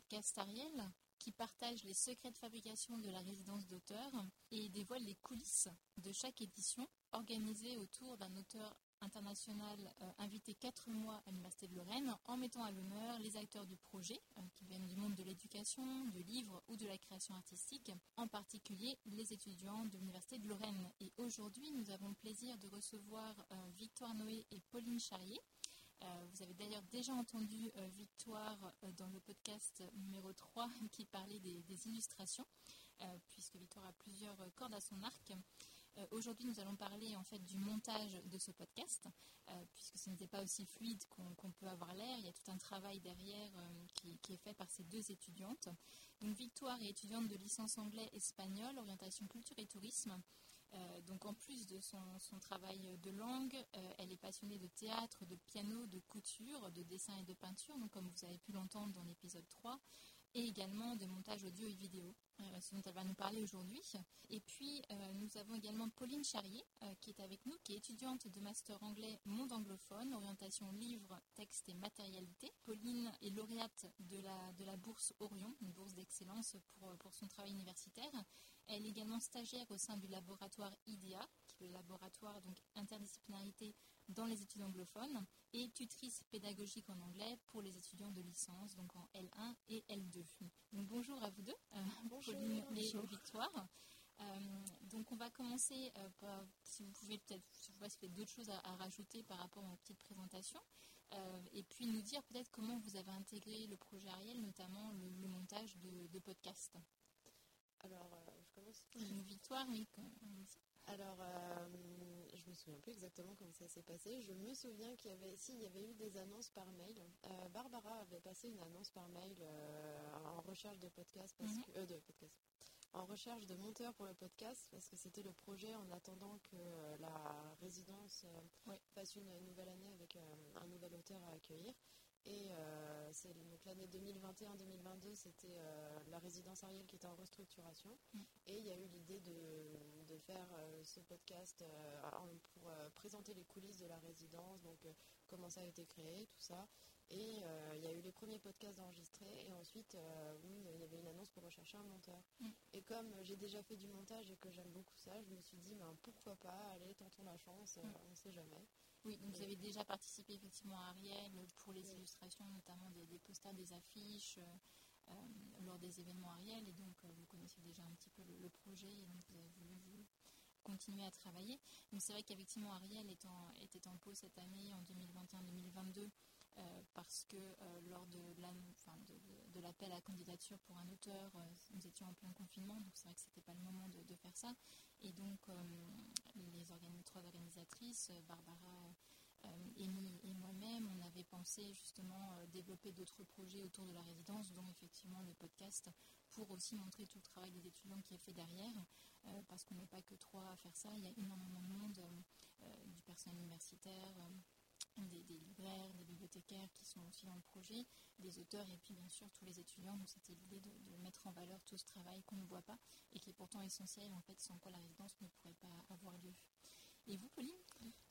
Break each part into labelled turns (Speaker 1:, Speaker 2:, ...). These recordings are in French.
Speaker 1: podcast Ariel qui partage les secrets de fabrication de la résidence d'auteur et dévoile les coulisses de chaque édition organisée autour d'un auteur international euh, invité quatre mois à l'Université de Lorraine en mettant à l'honneur les acteurs du projet euh, qui viennent du monde de l'éducation, du livre ou de la création artistique, en particulier les étudiants de l'Université de Lorraine. Et aujourd'hui, nous avons le plaisir de recevoir euh, Victoire Noé et Pauline Charrier. Vous avez d'ailleurs déjà entendu Victoire dans le podcast numéro 3 qui parlait des, illustrations, puisque Victoire a plusieurs cordes à son arc. Euh, aujourd'hui, nous allons parler en fait du montage de ce podcast, euh, puisque ce n'était pas aussi fluide qu'on peut avoir l'air. Il y a tout un travail derrière euh, qui, est fait par ces deux étudiantes. Victoire est étudiante de licence anglais-espagnol, orientation culture et tourisme. Donc en plus de son, travail de langue, elle est passionnée de théâtre, de piano, de couture, de dessin et de peinture, donc comme vous avez pu l'entendre dans l'épisode 3 et également de montage audio et vidéo, euh, ce dont elle va nous parler aujourd'hui. Et puis, euh, nous avons également Pauline Charrier, euh, qui est avec nous, qui est étudiante de master anglais monde anglophone, orientation livre, texte et matérialité. Pauline est lauréate de la, de la bourse Orion, une bourse d'excellence pour, pour son travail universitaire. Elle est également stagiaire au sein du laboratoire IDEA, qui est le laboratoire donc interdisciplinarité dans les études anglophones et tutrice pédagogique en anglais pour les étudiants de licence, donc en L1 et L2. Donc bonjour à vous deux, euh, bonjour, Pauline et Victoire. Euh, donc on va commencer euh, par, si vous pouvez peut-être, si vous avez d'autres choses à, rajouter par rapport à petite présentation, et puis nous dire peut-être comment vous avez intégré le projet Ariel, notamment le, montage de, de podcast.
Speaker 2: Alors, je commence.
Speaker 1: Victoire, oui.
Speaker 2: Alors, euh, je me souviens plus exactement comment ça s'est passé. Je me souviens qu'il y avait, si, il y avait eu des annonces par mail. Euh, Barbara avait passé une annonce par mail euh, en recherche de podcast, parce mhm. que, de podcast, en recherche de monteurs pour le podcast, parce que c'était le projet en attendant que la résidence fasse une nouvelle année avec un nouvel auteur à accueillir. Et c'est donc l'année 2021-2022, c'était la résidence Ariel qui était en restructuration. Mm. Et il y a eu l'idée de, de, faire euh, ce podcast pour présenter les coulisses de la résidence, donc comment ça a été créé, tout ça. Et il y a eu les premiers podcasts enregistrés. Et ensuite, oui, il y avait une annonce pour rechercher un monteur. Mm. Et comme j'ai déjà fait du montage et que j'aime beaucoup ça, je me suis dit, ben, pourquoi pas, allez, tentons la chance, mm. on ne sait jamais.
Speaker 1: Oui, donc vous avez déjà participé effectivement à Ariel pour les illustrations, notamment des, posters, des affiches euh, euh, lors des événements Ariel, et donc euh, vous connaissez déjà un peu projet, et donc vous avez voulu continuer à travailler. Donc c'est vrai qu'effectivement Ariel était en pause cette année, en 2021-2022, parce que lors de, l'appel à candidature pour un auteur, nous étions en plein confinement, donc c'est vrai que ce n'était pas le moment de, faire ça. Et donc les trois organisatrices, Barbara, Euh, et moi-même, on avait pensé justement euh, développer d'autres projets autour de la résidence, dont effectivement le podcast, pour aussi montrer tout le travail des étudiants qui est fait derrière, euh, parce qu'on n'est pas que trois à faire ça, il y a énormément de monde, du personnel universitaire, des, libraires, des bibliothécaires qui sont aussi dans le projet, des auteurs et puis bien sûr tous les étudiants. Donc c'était l'idée de, mettre en valeur tout ce travail qu'on ne voit pas et qui est pourtant essentiel en fait sans quoi la résidence ne pourrait pas avoir lieu. Et vous, Pauline?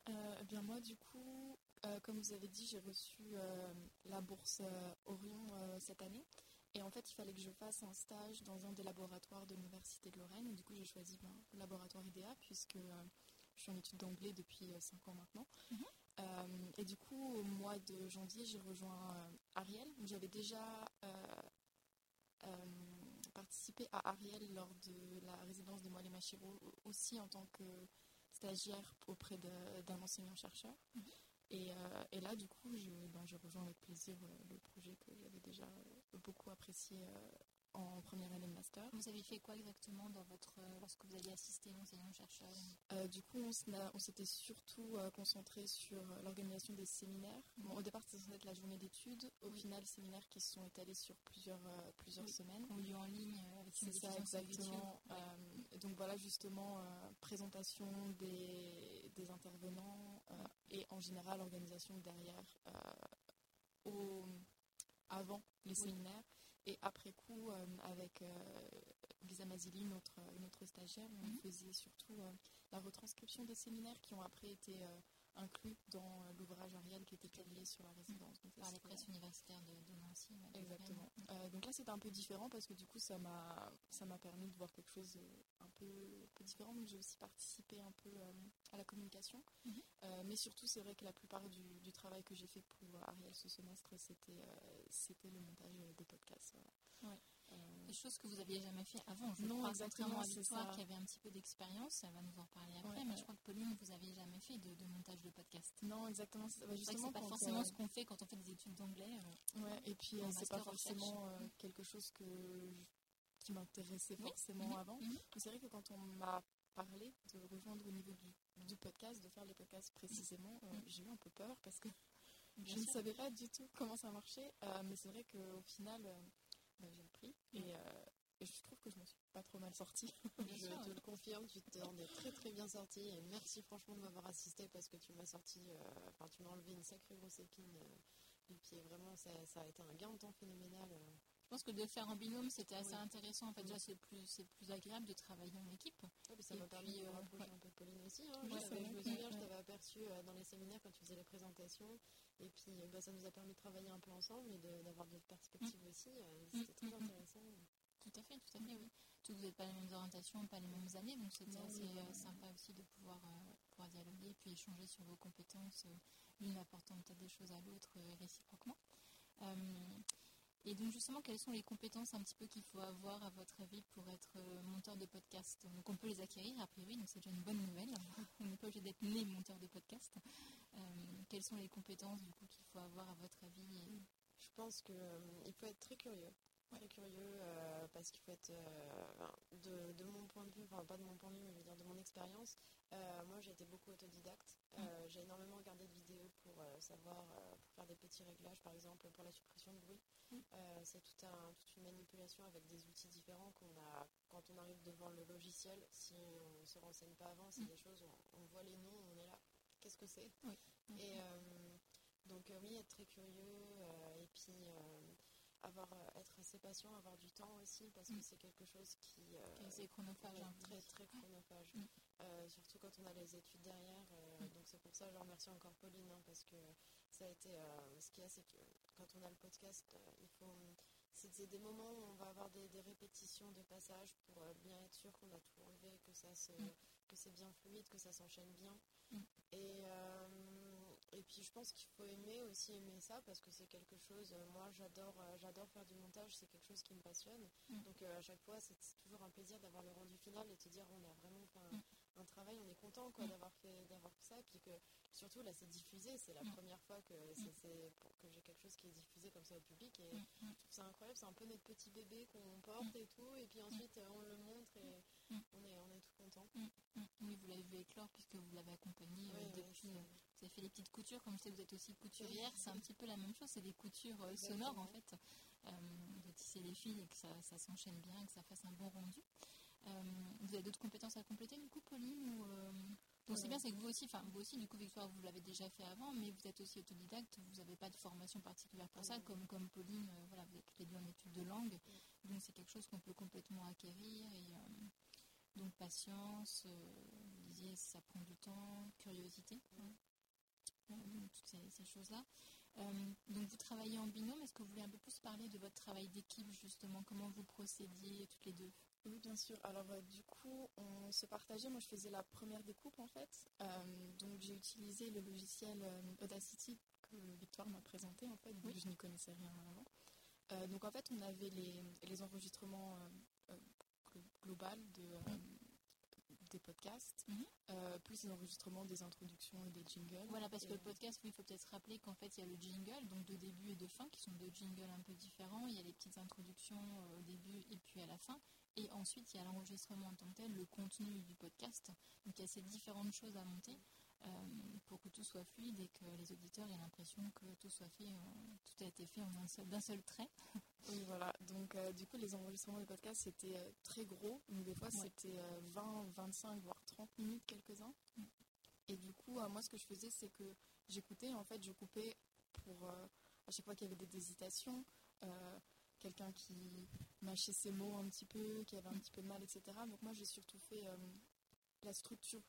Speaker 3: Euh, eh bien moi, du coup, euh, comme vous avez dit, j'ai reçu euh, la bourse Orion cette année. Et en fait, il fallait que je fasse un stage dans un des laboratoires de l'Université de Lorraine. Et du coup, j'ai choisi ben, le laboratoire IDEA, puisque je suis en études d'anglais depuis 5 ans maintenant. Mhm. et du coup, au mois de janvier, j'ai rejoint Ariel. J'avais déjà participé à Ariel lors de la résidence de Moelle Machiro, aussi en tant que stagiaire auprès d'un enseignant-chercheur. Mhm. Et, euh, et, là, du coup, je, ben, je rejoins avec plaisir euh, le projet que j'avais déjà euh, beaucoup apprécié en première année de master.
Speaker 1: Vous avez fait quoi exactement dans votre, lorsque vous aviez assisté l'enseignant-chercheur
Speaker 3: Du coup, on, s'était surtout concentré sur l'organisation des séminaires. Bon, au départ, c'était être la journée d'études. Au final, séminaires qui se sont étalés sur plusieurs, plusieurs semaines.
Speaker 1: Ont lieu en ligne avec
Speaker 3: C'est ça, exactement. Donc voilà, justement, présentation des, des intervenants et en général, l'organisation derrière, au, avant les séminaires. Et après coup, euh, avec euh, Lisa Mazili, notre, notre stagiaire, on mhm. faisait surtout euh, la retranscription des séminaires qui ont après été inclus dans l'ouvrage Ariel qui était publié sur la résidence.
Speaker 1: Par les presses universitaires de, Nancy.
Speaker 3: Exactement. donc là, c'était un peu différent parce que du coup, ça m'a permis de voir quelque chose un peu, peu différent. Donc j'ai aussi participé un peu à la communication. Mhm. mais surtout, c'est vrai que la plupart du, du travail que j'ai fait pour Ariel ce semestre, c'était c'était le montage des podcasts.
Speaker 1: Ouais. Des choses que vous n'aviez jamais fait avant. Je non, crois, exactement, à Victoire qui avait un petit peu d'expérience, elle va nous en parler après, mais je crois que Pauline, vous n'aviez jamais fait de, montage de podcast.
Speaker 3: Non, exactement.
Speaker 1: Bah, c'est pas forcément ce qu'on fait quand on fait des études d'anglais.
Speaker 3: Euh, ouais, et puis euh, c'est pas forcément euh, quelque chose que qui m'intéressait forcément mhm, avant. Mhm. C'est vrai que quand on m'a parlé de rejoindre au niveau du, du podcast, de faire les podcasts précisément, mhm. j'ai eu un peu peur parce que je ne savais pas du tout comment ça marchait. mais c'est vrai qu'au final, bah, j'ai appris. Et, euh, et, je trouve que je me suis pas trop mal sortie.
Speaker 2: je te le confirme, tu t'en es très très bien sortie. Et merci franchement de m'avoir assisté parce que tu m'as sorti, euh, enfin tu m'as enlevé une sacrée grosse épine euh, du pied. Vraiment, ça, ça, a été un gain de temps phénoménal.
Speaker 1: Je pense que de faire en binôme, c'était assez intéressant. En fait, déjà, c'est plus, plus agréable de travailler en équipe.
Speaker 2: ça m'a permis de rapprocher un peu de Pauline aussi. Hein. je, me souviens, je t'avais aperçu dans les séminaires quand tu faisais les présentations. Et puis, bah, ça nous a permis de travailler un peu ensemble et d'avoir d'autres perspectives mm. aussi. Euh, mm, c'était très mm, intéressant.
Speaker 1: Tout à fait, tout à fait, oui. Tout, vous n'êtes pas les mêmes orientations, pas les mêmes années, donc c'était assez euh, sympa aussi de pouvoir, euh, pouvoir dialoguer et puis échanger sur vos compétences, l'une apportant peut-être des choses à l'autre réciproquement. Et donc justement, quelles sont les compétences un petit peu qu'il faut avoir à votre avis pour être monteur de podcast? Donc on peut les acquérir a priori, donc c'est déjà une bonne nouvelle. on n'est pas obligé d'être né monteur de podcast. quelles sont les compétences du coup qu'il faut avoir à votre avis
Speaker 2: Je pense qu'il faut être très curieux très curieux euh, parce qu'il faut être, euh, de, mon point de vue, enfin pas de mon point de vue, mais je veux dire de mon expérience, euh, moi j'ai été beaucoup autodidacte. Mm. J'ai énormément regardé de vidéos pour savoir, pour faire des petits réglages par exemple pour la suppression de bruit. Mm. c'est tout un, toute une manipulation avec des outils différents qu'on a quand on arrive devant le logiciel. Si on ne se renseigne pas avant, c'est mm. des choses, on, on, voit les noms, on est là, qu'est-ce que c'est? Et donc oui, être très curieux et puis avoir, euh, être assez patient, avoir du temps aussi, parce que mm. c'est quelque chose qui,
Speaker 1: euh, est chronophage,
Speaker 2: hein. très très chronophage. Euh, surtout quand on a les études derrière. Mm. Donc c'est pour ça que je remercie encore Pauline, hein, parce que ça a été, ce qui est, c'est que quand on a le podcast, il faut, c'est des moments où on va avoir des, répétitions de passages pour bien être sûr qu'on a tout enlevé, que ça se, que c'est bien fluide, que ça s'enchaîne bien. Et et puis je pense qu'il faut aimer aussi aimer ça parce que c'est quelque chose, euh, moi j'adore euh, j'adore faire du montage, c'est quelque chose qui me passionne. Mm. Donc euh, à chaque fois c'est toujours un plaisir d'avoir le rendu final et de te dire on a vraiment fait un, mm. travail, on est content quoi, mm. d'avoir fait d'avoir ça. Et puis que surtout là c'est diffusé, c'est la première fois que, c'est, que j'ai quelque chose qui est diffusé comme ça au public. Et je trouve ça incroyable, c'est un peu notre petit bébé qu'on porte et tout. Et puis ensuite on le montre et on, est, on est tout content.
Speaker 1: Oui, vous l'avez vu éclore puisque vous l'avez accompagné depuis vous avez fait les petites coutures, comme je sais, vous êtes aussi couturière, c'est un petit peu la même chose, c'est des coutures euh, sonores en fait, euh, de tisser les fils et que ça, s'enchaîne bien, que ça fasse un bon rendu. Euh, vous avez d'autres compétences à compléter du coup, Pauline ou, Donc c'est bien, c'est que vous aussi, enfin vous aussi, du coup, Victoire, vous l'avez déjà fait avant, mais vous êtes aussi autodidacte, vous n'avez pas de formation particulière pour ça, comme, comme Pauline, voilà, vous êtes toutes les deux en études de langue, donc c'est quelque chose qu'on peut complètement acquérir et donc patience, vous disiez ça prend du temps, curiosité. Hein toutes ces, choses-là. Euh, donc vous travaillez en binôme, est-ce que vous voulez un peu plus parler de votre travail d'équipe justement, comment vous procédiez toutes les deux?
Speaker 3: Oui bien sûr, alors euh, du coup on se partageait, moi je faisais la première découpe en fait, euh, donc j'ai utilisé le logiciel Audacity que Victoire m'a présenté en fait, oui. je n'y connaissais rien avant. donc en fait on avait les, les enregistrements globaux de des podcasts, mhm. euh, plus les enregistrements des introductions et des jingles.
Speaker 1: Voilà, parce que le podcast, il faut peut-être rappeler qu'en fait, il y a le jingle, donc de début et de fin, qui sont deux jingles un peu différents. Il y a les petites introductions euh, au début et puis à la fin. Et ensuite, il y a l'enregistrement en tant que tel, le contenu du podcast. Donc, il y a ces différentes choses à monter. Euh, pour que tout soit fluide et que les auditeurs aient l'impression que tout soit fait, tout a été fait en un seul, d'un seul trait.
Speaker 3: Oui, voilà. Donc, euh, du coup, les enregistrements de podcast, c'était euh, très gros. Donc, des fois, c'était 20, 25, voire 30 minutes, quelques-uns. Mm. Et du coup, moi, ce que je faisais, c'est que j'écoutais. En fait, je coupais pour, à chaque fois qu'il y avait des hésitations, quelqu'un qui mâchait ses mots un petit peu, qui avait un petit peu de mal, etc. Donc, moi, j'ai surtout fait la structure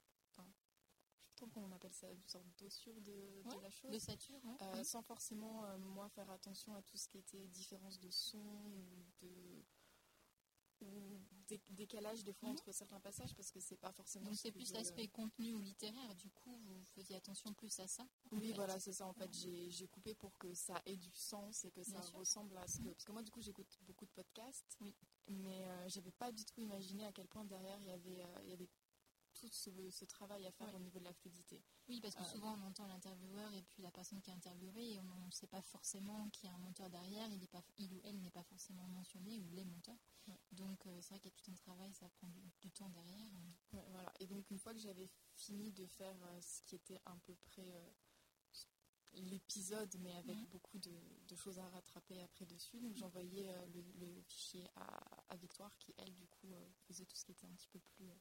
Speaker 3: important qu'on appelle ça une sorte d'ossure de,
Speaker 1: Ouais,
Speaker 3: la chose.
Speaker 1: De sature.
Speaker 3: Euh, sans forcément euh, moi faire attention à tout ce qui était différence de son ou de ou dé- décalage des fois
Speaker 1: Mhm.
Speaker 3: entre certains passages parce que c'est pas forcément
Speaker 1: Donc
Speaker 3: ce
Speaker 1: c'est plus l'aspect contenu ou littéraire, du coup vous faisiez attention plus à ça
Speaker 3: oui
Speaker 1: fait.
Speaker 3: voilà c'est ça en fait j'ai j'ai coupé pour que ça ait du sens et que ça
Speaker 1: Bien sûr.
Speaker 3: ressemble à ce que parce que moi du coup j'écoute beaucoup de podcasts
Speaker 1: Oui.
Speaker 3: mais euh, j'avais pas du tout imaginé à quel point derrière il y avait euh, il y avait tout ce, ce travail à faire au niveau de la fluidité
Speaker 1: Oui, parce que
Speaker 3: Euh,
Speaker 1: souvent on entend l'intervieweur et puis la personne qui est interviewée et on ne sait pas forcément qu'il y a un monteur derrière, il, est pas, il ou elle n'est pas forcément mentionné ou les monteurs. Donc euh, c'est vrai qu'il y a tout un travail, ça prend du, du temps derrière.
Speaker 3: Voilà. Et donc, une fois que j'avais fini de faire euh, ce qui était à peu près l'épisode, mais avec beaucoup de, de choses à rattraper après dessus, donc j'envoyais euh, le, le fichier à, à Victoire, qui elle, du coup, euh, faisait tout ce qui était un petit peu plus, euh,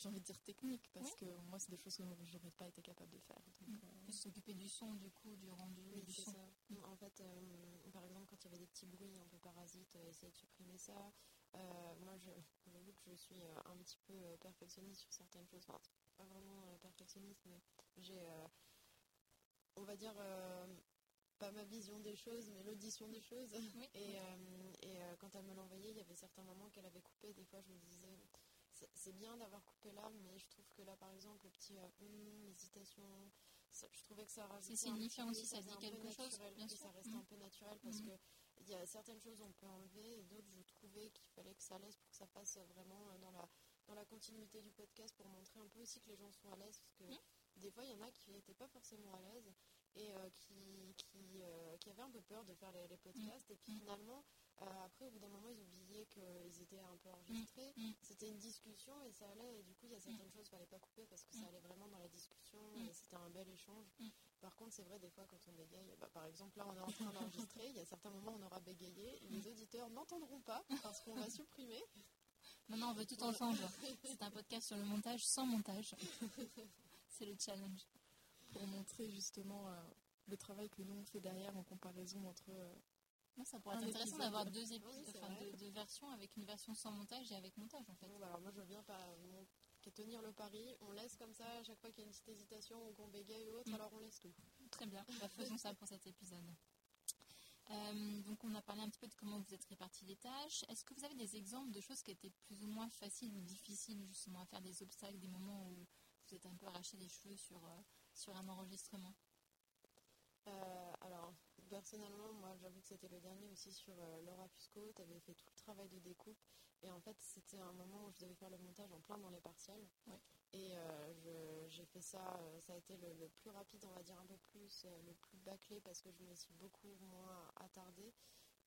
Speaker 3: j'ai envie de dire technique, parce
Speaker 1: Oui.
Speaker 3: que moi, c'est des choses que je n'aurais pas été capable de faire. Donc,
Speaker 1: Mhm.
Speaker 3: euh,
Speaker 1: s'occuper du son, du coup, du rendu,
Speaker 2: Oui,
Speaker 1: du son.
Speaker 2: ça. En fait, euh, par exemple, quand il y avait des petits bruits un peu parasites, euh, essayer de supprimer ça. Euh, moi, je, j'avoue que je suis un petit peu perfectionniste sur certaines choses. Enfin, pas vraiment perfectionniste, mais j'ai, on va dire, pas ma vision des choses, mais l'audition des choses.
Speaker 1: Oui.
Speaker 2: Et, euh, et euh, quand elle me l'envoyait, il y avait certains moments qu'elle avait coupé. Des fois, je me disais, c'est- bien d'avoir coupé là, mais je trouve que là, par exemple, le petit euh, hum, hésitation, je trouvais que ça rajoutait
Speaker 1: C'est signifiant
Speaker 2: petit-
Speaker 1: aussi, ça
Speaker 2: faisait
Speaker 1: dit
Speaker 2: un peu
Speaker 1: quelque chose,
Speaker 2: naturel,
Speaker 1: bien sûr.
Speaker 2: ça reste un peu naturel parce
Speaker 1: Mhm.
Speaker 2: que il y a certaines choses on peut enlever et d'autres je trouvais qu'il fallait que ça laisse pour que ça passe vraiment euh, dans la dans la continuité du podcast pour montrer un peu aussi que les gens sont à l'aise parce que
Speaker 1: Mhm.
Speaker 2: des fois il y en a qui n'étaient pas forcément à l'aise et euh, qui, qui, euh, qui avaient un peu peur de faire les, les podcasts et puis finalement euh, après au bout d'un moment ils oubliaient qu'ils étaient un peu enregistrés
Speaker 1: Mhm.
Speaker 2: c'était une discussion et ça allait et du coup il y a certaines choses qu'il fallait pas couper parce que ça allait vraiment dans la discussion et c'était un bel échange par contre c'est vrai des fois quand on bégaye bah, par exemple là on est en train d'enregistrer il y a certains moments où on aura bégayé les auditeurs n'entendront pas parce qu'on va supprimer
Speaker 1: Maintenant, on veut tout entendre. C'est un podcast sur le montage sans montage. C'est le challenge.
Speaker 3: pour montrer justement euh, le travail que nous on fait derrière en comparaison entre. euh,
Speaker 1: Non, ça pourrait être intéressant d'avoir deux,
Speaker 2: Oui,
Speaker 1: enfin, deux, deux versions avec une version sans montage et avec montage en fait.
Speaker 2: Bon, bah, alors moi je bien pas mon- tenir le pari on laisse comme ça à chaque fois qu'il y a une petite hésitation ou qu'on bégaye ou autre
Speaker 1: Mhm.
Speaker 2: alors on laisse tout
Speaker 1: Très bien, Bah, faisons ça pour cet épisode. Euh, donc on a parlé un petit peu de comment vous êtes répartis les tâches. Est-ce que vous avez des exemples de choses qui étaient plus ou moins faciles ou difficiles justement à faire des obstacles, des moments où vous êtes un peu arraché les cheveux sur, euh, sur un enregistrement?
Speaker 2: Euh, alors, personnellement, moi, j'avoue que c'était le dernier aussi sur euh, Laura Fusco. Tu avais fait tout le travail de découpe. Et en fait, c'était un moment où je devais faire le montage en plein dans les partiels.
Speaker 1: Ouais.
Speaker 2: Et euh, j'ai fait ça. euh, ça a été le, le plus rapide, on va dire un peu plus, le plus bâclé parce que je me suis beaucoup moins attardée.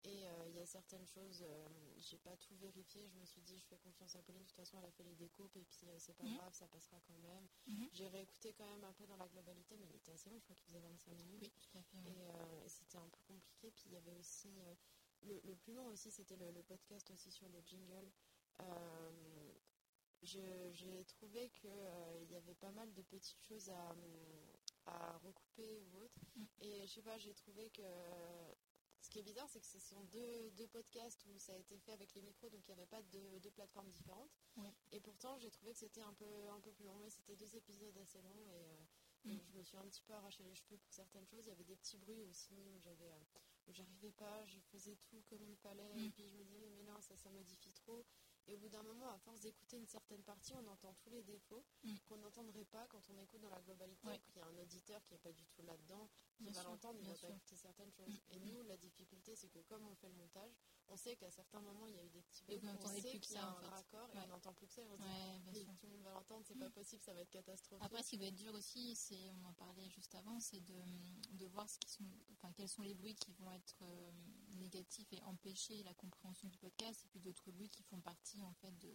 Speaker 2: Et euh, il y a certaines choses, euh, j'ai pas tout vérifié. Je me suis dit, je fais confiance à Pauline. De toute façon, elle a fait les découpes et puis euh, c'est pas
Speaker 1: Mhm.
Speaker 2: grave, ça passera quand même.
Speaker 1: Mhm.
Speaker 2: J'ai réécouté quand même un peu dans la globalité, mais il était assez long. Je crois qu'il faisait 25 minutes.
Speaker 1: Oui, tout à fait. oui.
Speaker 2: Et, c'était un peu compliqué. Puis il y avait aussi. le, le plus long aussi, c'était le, le podcast aussi sur le jingle. Euh, je- J'ai trouvé qu'il y avait pas mal de petites choses à, à recouper ou autre.
Speaker 1: Mm.
Speaker 2: Et je sais pas, j'ai trouvé que. Qui est bizarre, c'est que ce sont deux, deux podcasts où ça a été fait avec les micros, donc il n'y avait pas de deux plateformes différentes. Et pourtant, j'ai trouvé que c'était un peu, un peu plus long, mais c'était deux épisodes assez longs. Et, euh,
Speaker 1: Mm.
Speaker 2: et je me suis un petit peu arraché les cheveux pour certaines choses. Il y avait des petits bruits aussi où j'avais, euh, où j'arrivais pas, je faisais tout comme il fallait,
Speaker 1: Mm.
Speaker 2: et puis je me disais, mais non, ça, ça modifie trop. Et au bout d'un moment, à force d'écouter une certaine partie, on entend tous les défauts
Speaker 1: Mm.
Speaker 2: qu'on n'entendrait pas quand on écoute dans la globalité,
Speaker 1: Ouais.
Speaker 2: ou qu'il y a un auditeur qui n'est pas du tout là-dedans, qui
Speaker 1: Bien
Speaker 2: va l'entendre, il va pas écouter certaines choses.
Speaker 1: Mm.
Speaker 2: Et nous, la difficulté, c'est que comme on fait le montage, on sait qu'à certains moments, il y a eu des petits
Speaker 1: Et
Speaker 2: bugs, on
Speaker 1: n'entendez
Speaker 2: sait qu'il y a un
Speaker 1: fait.
Speaker 2: raccord, et on n'entend plus que ça, on se
Speaker 1: Ouais,
Speaker 2: tout le monde va l'entendre, c'est pas possible, ça va être catastrophique.
Speaker 1: Après, ce qui doit être dur aussi, c'est, on en parlait juste avant, c'est de, de voir ce qui sont, enfin, quels sont les bruits qui vont être euh, négatifs et empêcher la compréhension du podcast, et puis d'autres bruits qui font partie en fait de,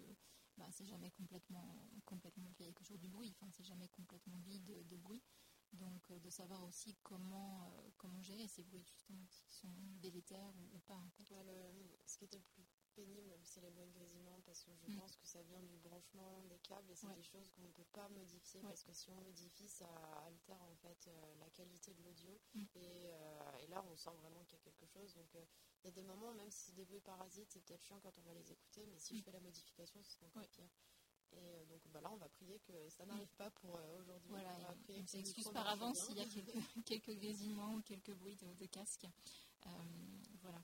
Speaker 1: bah, c'est jamais complètement, complètement, il y a toujours du bruit, enfin, c'est jamais complètement vide de, bruit. Donc, euh, de savoir aussi comment, euh, comment gérer ces bruits justement qui sont délétères ou, pas. En fait.
Speaker 2: Ouais, le- ce qui plus pénible, c'est les bruits de grésillement parce que je
Speaker 1: Mm.
Speaker 2: pense que ça vient du branchement des câbles et c'est
Speaker 1: Ouais.
Speaker 2: des choses qu'on ne peut pas modifier
Speaker 1: Ouais.
Speaker 2: parce que si on modifie, ça altère en fait euh, la qualité de l'audio
Speaker 1: Mm.
Speaker 2: et, euh, et là on sent vraiment qu'il y a quelque chose. Donc euh, il y a des moments, même si c'est des bruits parasites, c'est peut-être chiant quand on va les écouter, mais si
Speaker 1: Mm.
Speaker 2: je fais la modification, ce sera encore
Speaker 1: Ouais.
Speaker 2: pire. Et donc bah, là, on va prier que ça n'arrive pas pour aujourd'hui.
Speaker 1: Voilà, on, s'excuse par avance s'il y a quelques, quelques grésillements ou quelques bruits de, de casque. voilà.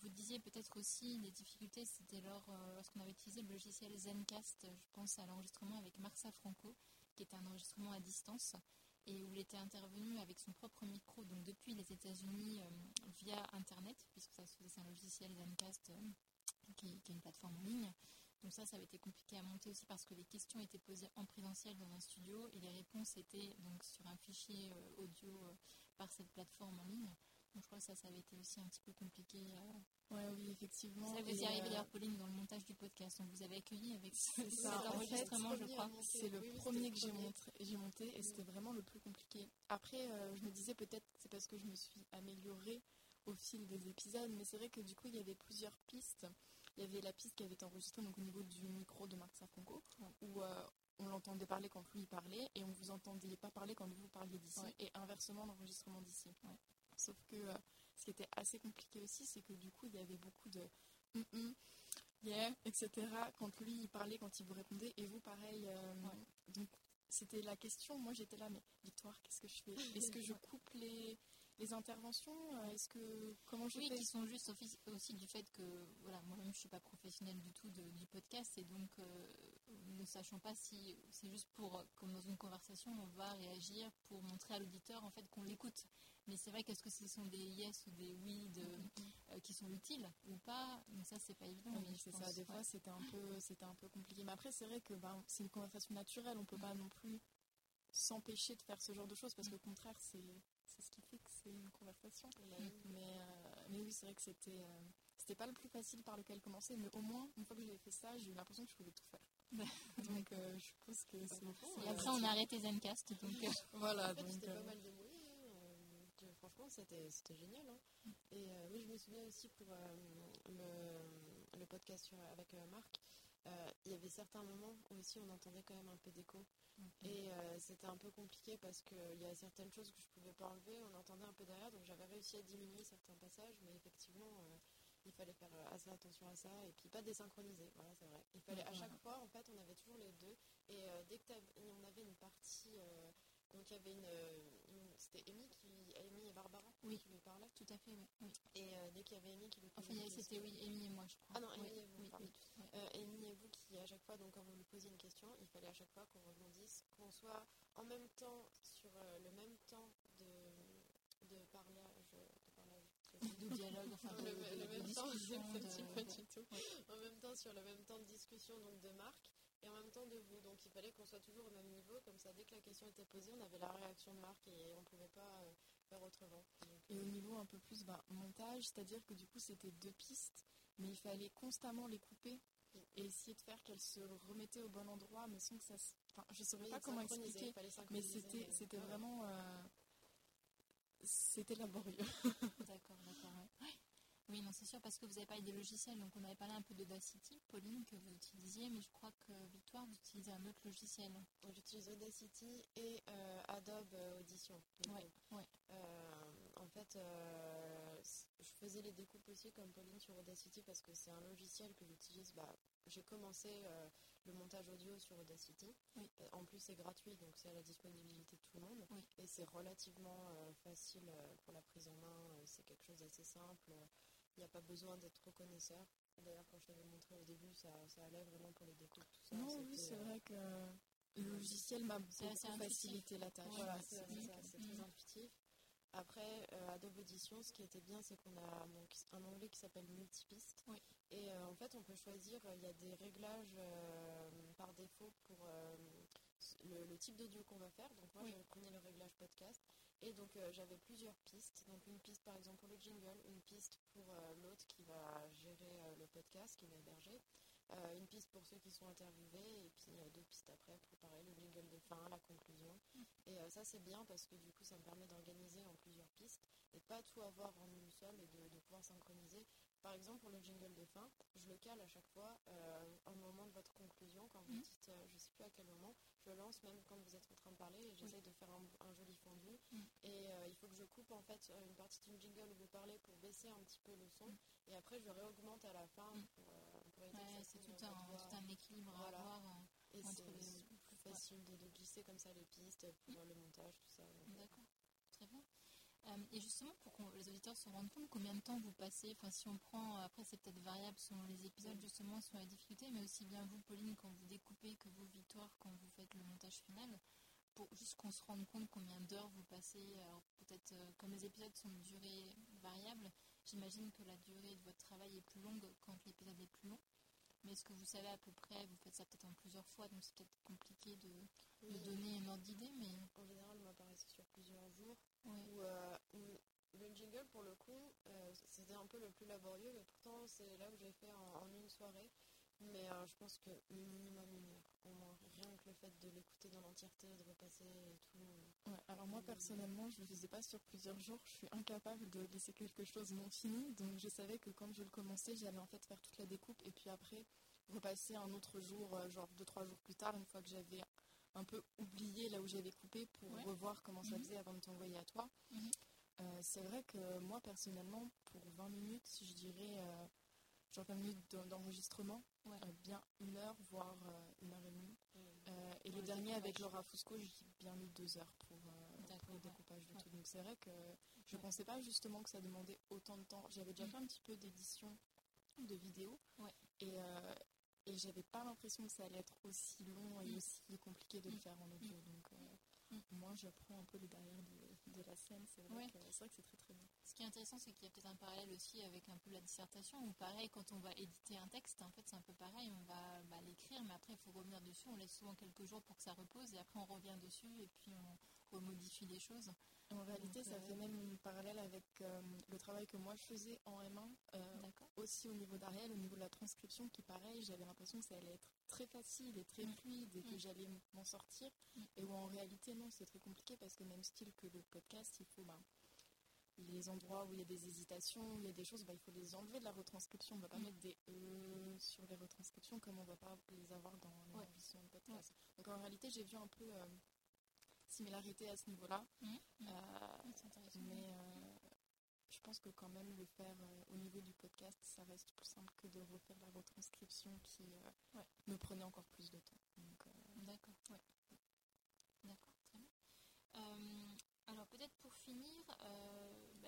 Speaker 1: Vous disiez peut-être aussi les difficultés, c'était lorsqu'on avait utilisé le logiciel Zencast, je pense à l'enregistrement avec Marsa Franco, qui était un enregistrement à distance et où il était intervenu avec son propre micro, donc depuis les États-Unis euh, via Internet, puisque ça se faisait, un logiciel Zencast euh, qui, est une plateforme en ligne. Donc ça, ça avait été compliqué à monter aussi parce que les questions étaient posées en présentiel dans un studio et les réponses étaient donc sur un fichier euh, audio par cette plateforme en ligne. Donc je crois que ça, ça avait été aussi un petit peu compliqué.
Speaker 3: Ouais, oui, effectivement.
Speaker 1: Ça vous y arrivez d'ailleurs, Pauline, dans le montage du podcast. On vous avait accueilli avec cet enregistrement, je crois.
Speaker 3: C'est le premier que j'ai monté et c'était vraiment le plus compliqué. Après, euh, je me disais peut-être c'est parce que je me suis améliorée au fil des épisodes, mais c'est vrai que du coup, il y avait plusieurs pistes. Il y avait la piste qui avait été enregistrée donc, au niveau du micro de Marc Safonco, où euh, on l'entendait parler quand lui parlait et on vous entendait pas parler quand vous parliez d'ici, et inversement l'enregistrement d'ici. Sauf que euh, ce qui était assez compliqué aussi, c'est que du coup, il y avait beaucoup de mm -mm, yeah, etc. Quand lui, il parlait, quand il vous répondait, et vous, pareil. Euh, donc, c'était la question. Moi, j'étais là, mais Victoire, qu'est-ce que je fais? Est-ce que je coupe les, les interventions? Euh, Est-ce que comment je
Speaker 1: oui,
Speaker 3: fais?
Speaker 1: qui sont juste aussi du fait que voilà, moi-même je suis pas professionnelle du tout de, du podcast et donc euh, ne sachant pas si c'est juste pour comme dans une conversation on va réagir pour montrer à l'auditeur en fait qu'on l'écoute. Mais c'est vrai qu'est-ce que ce sont des yes ou des oui de, mm -hmm. euh, qui sont utiles ou pas Donc ça c'est pas évident.
Speaker 3: Oui, c'est ça. Des ouais. fois c'était un peu c'était un peu compliqué. Mais après c'est vrai que ben, c'est une conversation naturelle. On peut pas non plus s'empêcher de faire ce genre de choses parce qu'au contraire c'est c'est ce qui fait que c'est une conversation. Mais, euh, mais oui, c'est vrai que c'était euh, c'était pas le plus facile par lequel commencer, mais au moins, une fois que j'avais fait ça, j'ai eu l'impression que je pouvais tout faire. donc, euh, je pense que c'est bon.
Speaker 1: Et après, on a arrêté Zencast. Donc,
Speaker 3: voilà.
Speaker 2: En fait,
Speaker 3: donc,
Speaker 2: pas mal débrouillée. Hein. franchement, c'était génial. Hein. Et oui, je me souviens aussi pour le, le, podcast sur, avec Marc. Euh, il y avait certains moments où aussi on entendait quand même un peu d'écho. Et euh, c'était un peu compliqué parce qu'il y a certaines choses que je ne pouvais pas enlever, on entendait un peu derrière, donc j'avais réussi à diminuer certains passages, mais effectivement, euh, il fallait faire assez attention à ça et puis pas désynchroniser. Voilà, c'est vrai. Il fallait, à chaque fois, en fait, on avait toujours les deux. Et dès qu'on avait une partie donc il y avait une, une c'était Amy qui Amy et Barbara
Speaker 1: oui.
Speaker 2: qui lui parlaient.
Speaker 1: Tout à fait, oui. oui.
Speaker 2: Et euh, dès qu'il y avait Amy qui lui
Speaker 1: posait Enfin, c'était oui, Amy et moi, je crois.
Speaker 2: Ah non, Amy
Speaker 1: oui,
Speaker 2: et vous.
Speaker 1: Oui.
Speaker 2: Euh, Amy et vous qui à chaque fois, donc quand vous lui posiez une question, il fallait à chaque fois qu'on rebondisse, qu'on soit en même temps sur euh, le même temps de, de parlage. De
Speaker 1: dialogue, enfin de,
Speaker 2: le, même temps. En même temps sur le même temps de discussion donc de Marc et en même temps de vous. Donc il fallait qu'on soit toujours au même niveau, comme ça dès que la question était posée, on avait la réaction de Marc et on ne pouvait pas euh, faire autrement. Donc,
Speaker 3: et au niveau un peu plus bah, montage, c'est-à-dire que du coup c'était deux pistes, mais il fallait constamment les couper et essayer de faire qu'elles se remettaient au bon endroit, mais sans que ça... Enfin, je ne saurais pas comment expliquer, mais c'était vraiment... Euh... C'était laborieux.
Speaker 1: D'accord, d'accord, ouais. Oui, non, c'est sûr, parce que vous avez parlé des logiciels, donc on avait parlé un peu d'Audacity, Pauline, que vous utilisiez, mais je crois que Victoire, vous utilisez un autre logiciel.
Speaker 2: J'utilise Audacity et euh, Adobe Audition.
Speaker 1: Oui, ouais.
Speaker 2: euh, en fait, euh, je faisais les découpes aussi comme Pauline sur Audacity parce que c'est un logiciel que j'utilise. Bah, J'ai commencé euh, le montage audio sur Audacity.
Speaker 1: Oui.
Speaker 2: En plus, c'est gratuit, donc c'est à la disponibilité de tout le monde.
Speaker 1: Oui.
Speaker 2: Et c'est relativement euh, facile pour la prise en main. C'est quelque chose d'assez simple. Il n'y a pas besoin d'être trop connaisseur. D'ailleurs, quand je t'avais montré au début, ça, ça allait vraiment pour les découpes. Tout ça,
Speaker 3: non, oui, c'est vrai que le logiciel m'a beaucoup facilité la tâche.
Speaker 2: Voilà, c'est mmh. très intuitif. Après, euh, Adobe Audition, ce qui était bien, c'est qu'on a donc, un onglet qui s'appelle Multipiste.
Speaker 1: Oui.
Speaker 2: Et euh, en fait, on peut choisir, il y a des réglages euh, par défaut pour le, le, type d'audio qu'on va faire. Donc moi, oui. je prenais le réglage podcast. Et donc, euh, j'avais plusieurs pistes. Donc, une piste, par exemple, pour le jingle, une piste pour euh, l'autre qui va gérer euh, le podcast, qui va héberger, une piste pour ceux qui sont interviewés, et puis deux pistes après pour, pareil, le jingle de fin, la conclusion. Mmh. Et ça, c'est bien parce que, du coup, ça me permet d'organiser en plusieurs pistes et pas tout avoir en une seule et de, de pouvoir synchroniser. Par exemple, pour le jingle de fin, je le cale à chaque fois euh, au moment de votre conclusion, quand vous mmh. dites, euh, je ne sais plus à quel moment, je lance même quand vous êtes en train de parler et j'essaye oui. de faire un, un joli fondu. Mmh. Et euh, il faut que je coupe en fait une partie d'une jingle où vous parlez pour baisser un petit peu le son. Mmh. Et après, je réaugmente à la fin pour, pour
Speaker 1: ouais, c'est tout, tout un équilibre voilà. à avoir
Speaker 2: c'est plus facile de, glisser comme ça les pistes pour le montage, tout ça.
Speaker 1: D'accord, très bien. Euh, et justement, pour que les auditeurs se rendent compte combien de temps vous passez, enfin si on prend, après c'est peut-être variable selon les épisodes, justement, selon la difficulté, mais aussi bien vous, Pauline, quand vous découpez que vos victoires, quand vous faites le montage final, pour juste qu'on se rende compte combien d'heures vous passez. Alors peut-être euh, comme les épisodes sont de durée variable, j'imagine que la durée de votre travail est plus longue quand l'épisode est plus long. Mais est-ce que vous savez à peu près, vous faites ça peut-être en plusieurs fois, donc c'est peut-être compliqué de, donner une ordre d'idée, mais...
Speaker 2: En général, moi, pareil, c'est sur plusieurs jours. Euh, le jingle, pour le coup, euh, c'était un peu le plus laborieux, mais pourtant, c'est là où j'ai fait en, une soirée. Mais euh, je pense que minimum une heure, au moins. Rien que le fait de l'écouter dans l'entièreté, de repasser et tout.
Speaker 3: alors moi, personnellement, je ne le faisais pas sur plusieurs jours. Je suis incapable de laisser quelque chose non fini. Donc je savais que quand je le commençais, j'allais en fait faire toute la découpe. Et puis après, repasser un autre jour, genre deux, trois jours plus tard, une fois que j'avais un peu oublié là où j'avais coupé pour revoir comment ça mhm. faisait avant de t'envoyer à toi. Mhm. Euh, c'est vrai que moi personnellement, pour 20 minutes, je dirais euh, genre 20 minutes d'enregistrement, euh, bien une heure, voire une heure et demie. et le dernier avec Laura Fusco, j'ai bien mis deux heures pour, le découpage de tout. Donc c'est vrai que je ne pensais pas justement que ça demandait autant de temps. J'avais déjà mm. fait un petit peu d'édition de vidéos. Et, et j'avais pas l'impression que ça allait être aussi long et mm. aussi compliqué de le mm. faire en audio. Mm. Donc euh, moi, je prends un peu le derrière de, la scène. C'est vrai, que c'est très très bien.
Speaker 1: Ce qui est intéressant, c'est qu'il y a peut-être un parallèle aussi avec un peu la dissertation. Ou pareil, quand on va éditer un texte, en fait, c'est un peu pareil. On va bah, l'écrire, mais après, il faut revenir dessus. On laisse souvent quelques jours pour que ça repose, et après, on revient dessus, et puis on, remodifie les choses.
Speaker 3: En réalité, ça euh, fait même une parallèle avec euh, le travail que moi je faisais en M1, euh, aussi au niveau d'Ariel, au niveau de la transcription, qui pareil, j'avais l'impression que ça allait être très facile et très mm. fluide et que mm. j'allais m'en sortir. Mm. Et où en réalité, non, c'est très compliqué parce que même style que le podcast, il faut ben, les endroits où il y a des hésitations, où il y a des choses, ben, il faut les enlever de la retranscription. On ne va pas mettre des E sur les retranscriptions comme on ne va pas les avoir dans l'enregistrement de podcast. Donc en réalité, j'ai vu un peu similarité à ce niveau-là. Mmh. Euh, mais euh, je pense que quand même le faire euh, au niveau du podcast, ça reste plus simple que de refaire la retranscription qui me prenait encore plus de temps.
Speaker 1: D'accord. D'accord, très bien. alors peut-être pour finir,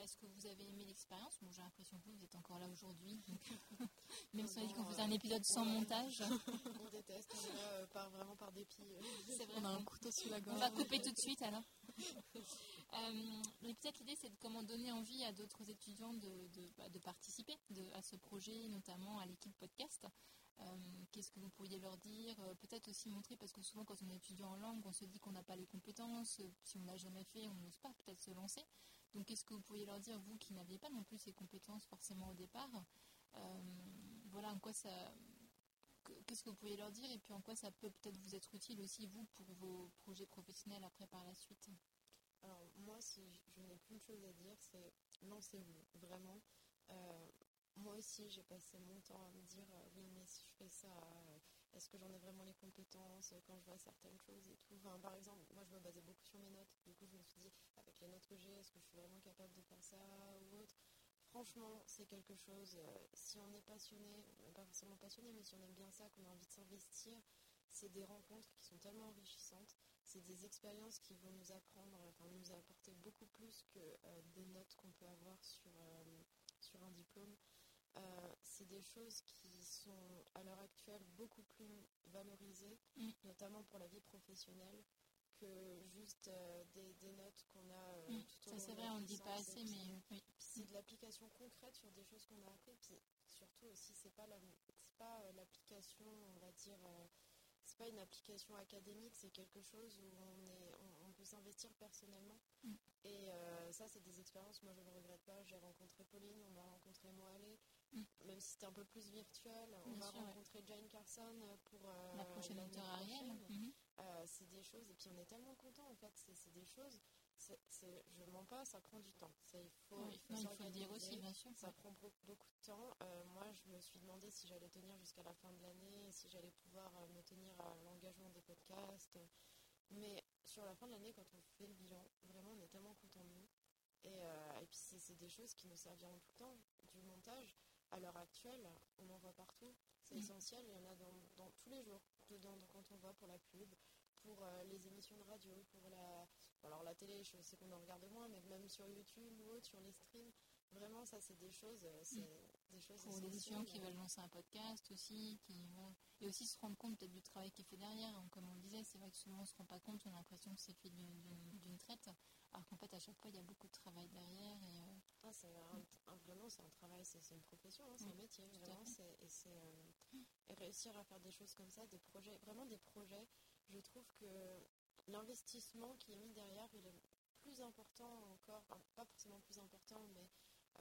Speaker 1: est-ce que vous avez aimé l'expérience? Bon, j'ai l'impression que vous, êtes encore là aujourd'hui. Même si on a dit qu'on faisait un épisode sans montage.
Speaker 2: on déteste, on part vraiment par dépit.
Speaker 1: C'est vrai. On a un couteau sous la gorge. On va couper tout de suite alors. euh, peut-être l'idée c'est de comment donner envie à d'autres étudiants de, de, bah, de participer à ce projet, notamment à l'équipe podcast. Euh, qu'est-ce que vous pourriez leur dire? Euh, Peut-être aussi montrer, parce que souvent quand on est étudiant en langue, on se dit qu'on n'a pas les compétences, si on ne l'a jamais fait, on n'ose pas peut-être se lancer. Donc qu'est-ce que vous pourriez leur dire, vous qui n'aviez pas non plus ces compétences forcément au départ euh, Voilà, en quoi ça... Qu'est-ce que vous pourriez leur dire et puis en quoi ça peut peut-être vous être utile aussi, vous, pour vos projets professionnels après par la suite?
Speaker 2: Alors moi, si je n'ai qu'une chose à dire, c'est lancez-vous, vraiment. Moi aussi, j'ai passé mon temps à me dire euh, oui, mais si je fais ça, euh, est-ce que j'en ai vraiment les compétences euh, quand je vois certaines choses et tout. par exemple, moi, je me basais beaucoup sur mes notes. Du coup, je me suis dit, avec les notes que j'ai, est-ce que je suis vraiment capable de faire ça ou autre? Franchement, c'est quelque chose, si on est passionné, pas forcément passionné, mais si on aime bien ça, qu'on a envie de s'investir, c'est des rencontres qui sont tellement enrichissantes, c'est des expériences qui vont nous apprendre, enfin nous apporter beaucoup plus que des notes qu'on peut avoir sur, sur un diplôme. Euh, c'est des choses qui sont à l'heure actuelle beaucoup plus valorisées, mm. notamment pour la vie professionnelle, que juste euh, des, notes qu'on a euh,
Speaker 1: mm. tout au Ça c'est vrai, on ne dit pas assez, mais
Speaker 2: c'est de l'application concrète sur des choses qu'on a appris. Puis surtout aussi, c'est pas pas l'application, on va dire c'est pas une application académique, c'est quelque chose où on, est, on, peut s'investir personnellement. Mm. Et ça, c'est des expériences, moi je ne regrette pas. J'ai rencontré Pauline, on a rencontré Moalé. Même si c'était un peu plus virtuel, on va rencontrer Jane Carson pour
Speaker 1: euh, la prochaine Ariel.
Speaker 2: Euh, c'est des choses, et puis on est tellement content en fait, c'est des choses, je ne mens pas, ça prend du temps. Il faut,
Speaker 1: il faut, le dire aussi, bien sûr.
Speaker 2: Ça prend beaucoup de temps. Euh, moi, je me suis demandé si j'allais tenir jusqu'à la fin de l'année, si j'allais pouvoir me tenir à l'engagement des podcasts. Mais sur la fin de l'année, quand on fait le bilan, vraiment, on est tellement content de nous. Et, et puis, c'est des choses qui nous serviront tout le temps, du montage à l'heure actuelle, on en voit partout. C'est mm. essentiel, il y en a dans, tous les jours. dedans, quand on voit pour la pub, pour euh, les émissions de radio, pour la, alors la télé, je sais qu'on en regarde moins, mais même sur YouTube ou autre, sur les streams, vraiment, ça, c'est des choses, euh, c'est mm. des choses
Speaker 1: Pour les étudiants qui veulent lancer un podcast aussi, qui et aussi se rendre compte peut-être du travail qui est fait derrière. Comme on le disait, c'est vrai que souvent on ne se rend pas compte, on a l'impression que c'est fait d'une traite, alors qu'en fait, à chaque fois, il y a beaucoup de travail derrière. Et, euh,
Speaker 2: ah, c'est vraiment, c'est un travail, c'est une profession, hein, c'est un métier, vraiment. Et, euh, et réussir à faire des choses comme ça, des projets, vraiment des projets, je trouve que l'investissement qui est mis derrière, il est plus important encore, pas forcément plus important, mais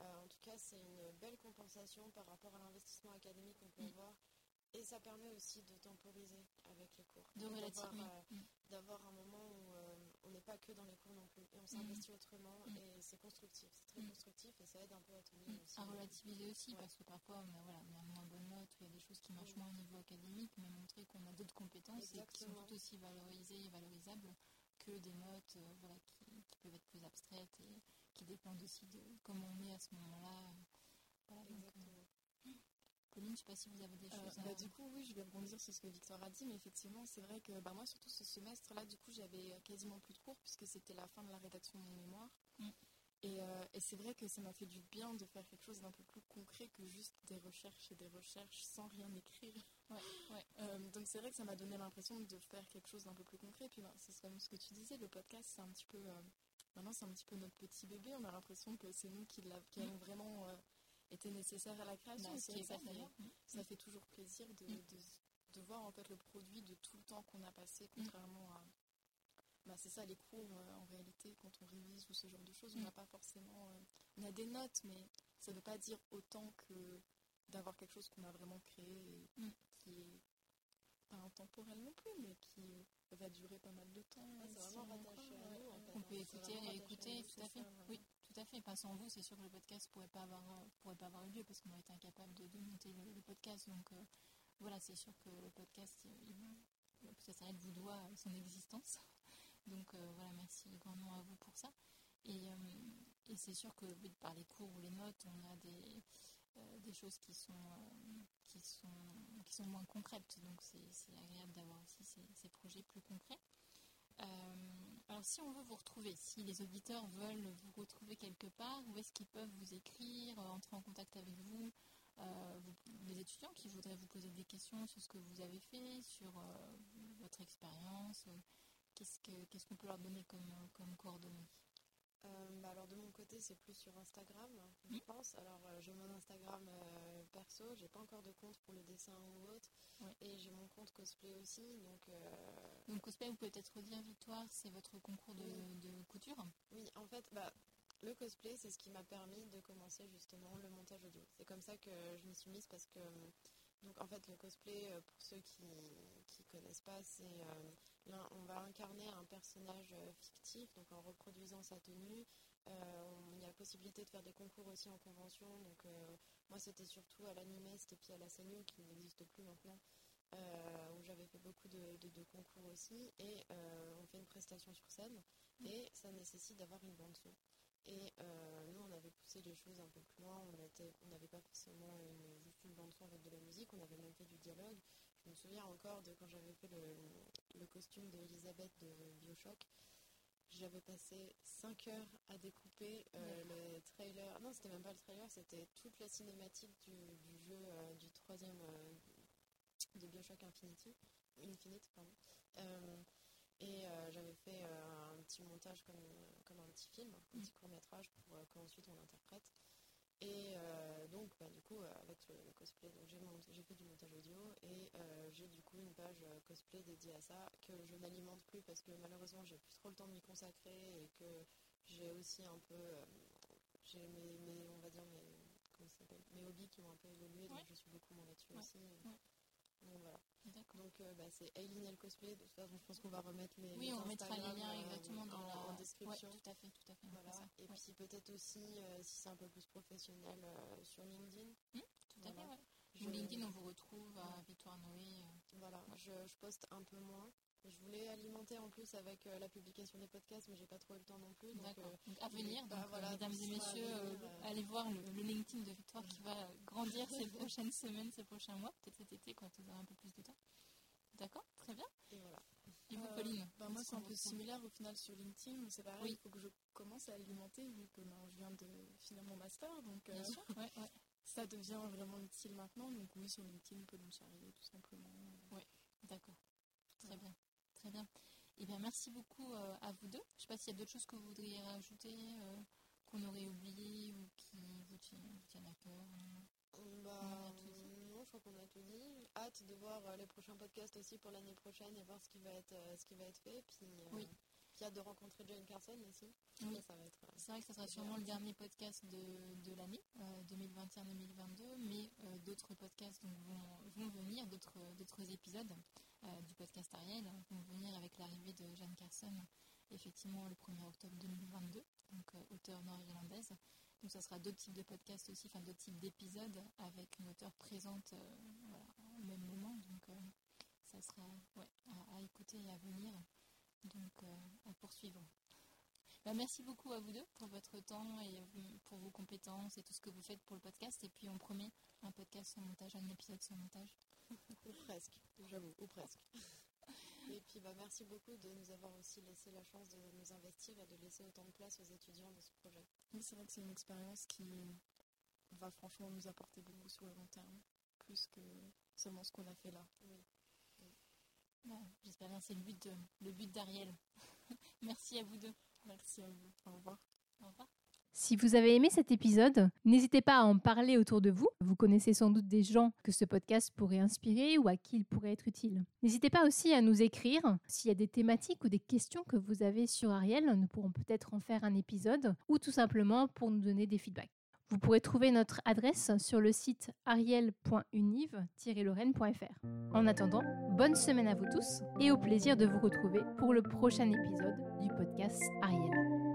Speaker 2: euh, en tout cas, c'est une belle compensation par rapport à l'investissement académique qu'on peut mm. avoir. Et ça permet aussi de temporiser avec les cours.
Speaker 1: De
Speaker 2: euh, mm. D'avoir un moment où n'est pas que dans les cours non plus. Et on s'investit mm. autrement. Et c'est constructif. C'est très constructif. Et ça aide un peu à tenir aussi.
Speaker 1: À relativiser aussi, parce que parfois, on a, voilà, on a moins bonne note, il y a des choses qui marchent moins au niveau académique, mais montrer qu'on a d'autres compétences et qui sont tout aussi valorisées et valorisables que des notes voilà, qui, qui, peuvent être plus abstraites et qui dépendent aussi de comment on est à ce moment-là. Voilà, euh, Je ne sais pas si vous avez des euh, choses
Speaker 3: bah, Du coup, oui, je vais rebondir sur ce que Victor a dit, mais effectivement, c'est vrai que bah, moi, surtout ce semestre-là, du coup, j'avais quasiment plus de cours puisque c'était la fin de la rédaction de mon mémoire. Mm. Euh, et, c'est vrai que ça m'a fait du bien de faire quelque chose d'un peu plus concret que juste des recherches et des recherches sans rien écrire. donc c'est vrai que ça m'a donné l'impression de faire quelque chose d'un peu plus concret. Puis ben, c'est comme ce que tu disais, le podcast, c'est un petit peu Maintenant, c'est un petit peu notre petit bébé. On a l'impression que c'est nous qui, qui avons vraiment euh, été nécessaires à la création. Bah, ça, ça, fait toujours plaisir de, mm. de, voir en fait le produit de tout le temps qu'on a passé, mm. contrairement à. Bah, c'est ça, les cours, euh, en réalité, quand on révise ou ce genre de choses, on mm. n'a pas forcément. Euh, on a des notes, mais ça ne veut pas dire autant que d'avoir quelque chose qu'on a vraiment créé et qui est pas intemporel non plus, mais qui va durer pas mal de temps.
Speaker 2: c'est vraiment rattaché à nous.
Speaker 1: On peut écouter et écouter, tout à fait. Oui, tout à fait. Sans vous, c'est sûr que le podcast pourrait pas avoir, euh, pourrait pas avoir eu lieu parce qu'on aurait été incapable de, monter le, podcast. Donc euh, voilà, c'est sûr que le podcast, il, ça vous doit son existence. Donc euh, voilà, merci grandement à vous pour ça. Et, c'est sûr que par les cours ou les notes, on a des, des choses qui sont, qui sont, qui sont moins concrètes. Donc c'est agréable d'avoir aussi ces, projets plus concrets. Euh, alors si on veut vous retrouver, si les auditeurs veulent vous retrouver quelque part, où est-ce qu'ils peuvent vous écrire, euh, entrer en contact avec vous, euh, les étudiants qui voudraient vous poser des questions sur ce que vous avez fait, sur votre expérience, qu'est-ce qu'on peut leur donner comme, comme coordonnées?
Speaker 2: euh, bah alors de mon côté c'est plus sur Instagram je pense. Alors euh, j'ai mon Instagram euh, perso j'ai pas encore de compte pour le dessin ou autre. Et j'ai mon compte cosplay aussi donc
Speaker 1: donc cosplay vous pouvez peut-être redire Victoire c'est votre concours de, couture
Speaker 2: oui en fait bah le cosplay c'est ce qui m'a permis de commencer justement le montage audio. C'est comme ça que je me suis mise parce que donc en fait le cosplay pour ceux qui qui connaissent pas c'est on va incarner un personnage euh, fictif, donc en reproduisant sa tenue. Euh, il y a la possibilité de faire des concours aussi en convention. Donc euh, moi c'était surtout à l'Animest et puis à la CNU qui n'existe plus maintenant. où j'avais fait beaucoup de, concours aussi et on fait une prestation sur scène et ça nécessite d'avoir une bande son. Et nous, on avait poussé les choses un peu plus loin. On n'avait pas forcément juste une bande son avec de la musique, on avait même fait du dialogue. Je me souviens encore de quand j'avais fait le, costume d'Elisabeth de Bioshock. J'avais passé 5 heures à découper euh, le trailer. Non, c'était même pas le trailer, c'était toute la cinématique du, jeu euh, du troisième euh, de Bioshock Infinity. Infinite, pardon. et j'avais fait un petit montage comme, comme un petit film, un petit court métrage pour qu'ensuite on l'interprète. Et euh, donc, bah, du coup, euh, avec le, cosplay, j'ai fait du montage audio et euh, j'ai du coup une page cosplay dédiée à ça que je n'alimente plus parce que malheureusement, j'ai plus trop le temps de m'y consacrer et que j'ai aussi un peu, j'ai mes, on va dire mes, mes hobbies qui ont un peu évolué, donc je suis beaucoup moins là-dessus aussi. Donc voilà. Donc euh, bah, c'est Aileen et le cosplay. De toute façon, je pense qu'on va remettre les.
Speaker 1: Oui, on mettra les liens euh, exactement dans
Speaker 2: en,
Speaker 1: la
Speaker 2: description.
Speaker 1: tout à fait, tout à fait.
Speaker 2: Voilà. Et puis peut-être aussi, euh, si c'est un peu plus professionnel, sur LinkedIn.
Speaker 1: Mmh, tout à fait, ouais. Sur LinkedIn, on vous retrouve à Victoire Noé.
Speaker 2: Voilà, je, je, poste un peu moins. Je voulais alimenter en plus avec euh, la publication des podcasts, mais j'ai pas trop eu le temps non plus. Donc,
Speaker 1: euh, à venir, bah, euh, mesdames et messieurs, allez voir le, LinkedIn de Victoire qui va grandir ces prochaines semaines, ces prochains mois, peut-être cet été quand vous aurez un peu plus de temps. D'accord Pauline
Speaker 3: bah, Moi, c'est un peu similaire au final sur LinkedIn. C'est pareil, il faut que je commence à alimenter vu que ben, je viens de finir mon master. Donc,
Speaker 1: Bien sûr, ouais, ouais.
Speaker 3: ça devient vraiment utile maintenant. Donc, oui, sur LinkedIn, Pauline Charrier, tout simplement.
Speaker 1: Oui, d'accord. Très bien. Très bien. Eh bien, merci beaucoup euh, à vous deux. Je ne sais pas s'il y a d'autres choses que vous voudriez rajouter, euh, qu'on aurait oublié ou qui vous tiennent à cœur.
Speaker 2: Bah, non, je crois qu'on a tout dit. Hâte de voir euh, les prochains podcasts aussi pour l'année prochaine et voir ce qui va être, ce qui va être fait. Puis,
Speaker 1: oui.
Speaker 2: Puis hâte de rencontrer Jane Carson aussi.
Speaker 1: Oui. C'est vrai que ce sera sûrement le dernier podcast de, de l'année 2021-2022, mais d'autres podcasts vont, vont, venir, d'autres épisodes. Euh, du podcast Ariel vont venir avec l'arrivée de Jeanne Carson, effectivement le 1er octobre 2022, donc euh, auteure nord-irlandaise. Donc ça sera d'autres types de podcasts aussi, enfin d'autres types d'épisodes avec une auteure présente euh, au même moment. Donc ça sera à, écouter et à venir, donc à poursuivre. Bah, merci beaucoup à vous deux pour votre temps et pour vos compétences et tout ce que vous faites pour le podcast. Et puis on promet un podcast sans montage, un épisode sans montage.
Speaker 2: Ou presque, j'avoue, ou presque. Et puis bah, merci beaucoup de nous avoir aussi laissé la chance de nous investir et de laisser autant de place aux étudiants de ce projet.
Speaker 3: Oui, c'est vrai que c'est une expérience qui va franchement nous apporter beaucoup sur le long terme, plus que seulement ce qu'on a fait là.
Speaker 2: Oui.
Speaker 1: J'espère bien c'est le but, le but d'Ariel. merci à vous deux.
Speaker 3: Merci à vous. Au revoir.
Speaker 1: Au revoir.
Speaker 4: Si vous avez aimé cet épisode, n'hésitez pas à en parler autour de vous. Vous connaissez sans doute des gens que ce podcast pourrait inspirer ou à qui il pourrait être utile. N'hésitez pas aussi à nous écrire s'il y a des thématiques ou des questions que vous avez sur Ariel. Nous pourrons peut-être en faire un épisode ou tout simplement pour nous donner des feedbacks. Vous pourrez trouver notre adresse sur le site ariel.univ-lorraine.fr. En attendant, bonne semaine à vous tous et au plaisir de vous retrouver pour le prochain épisode du podcast Ariel.